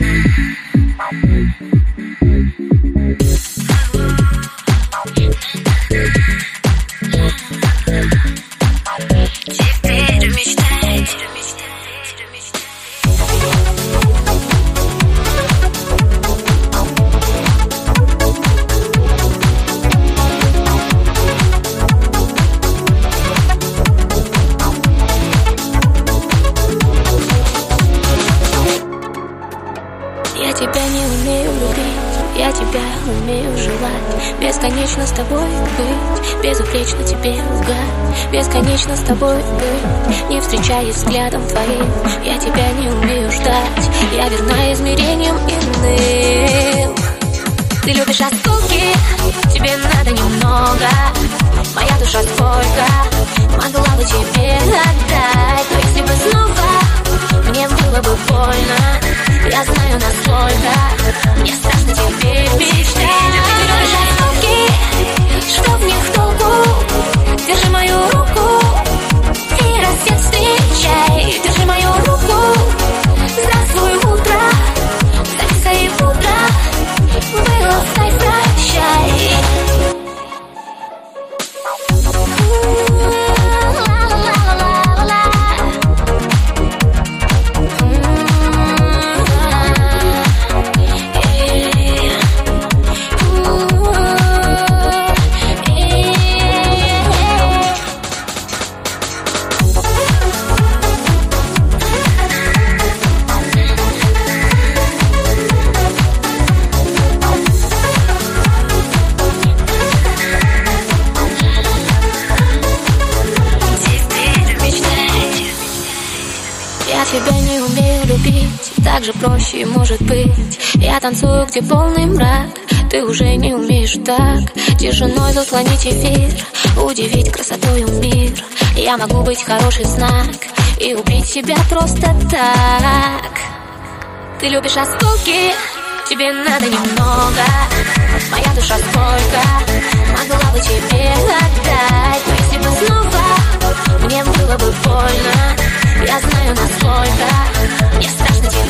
Yeah. Умею желать. Бесконечно с тобой быть Безупречно тебе лгать. Бесконечно с тобой быть Не встречаясь взглядом твоим. Я тебя не умею ждать. Я верна измерением иным. Ты любишь осколки Тебе надо немного. Моя душа сколько Могла бы тебе отдать? Но если бы снова Мне было бы больно Я знаю насколько Мне страшно тебе мечтать тебя не умею любить, так же проще может быть. Я танцую, где полный мрак, ты уже не умеешь так. Тишиной заслонить эфир, удивить красотою мир. Я могу быть хороший знак. И убить себя просто так. Ты любишь осколки, тебе надо немного. Моя душа сколько на свой брак Я страшно тебя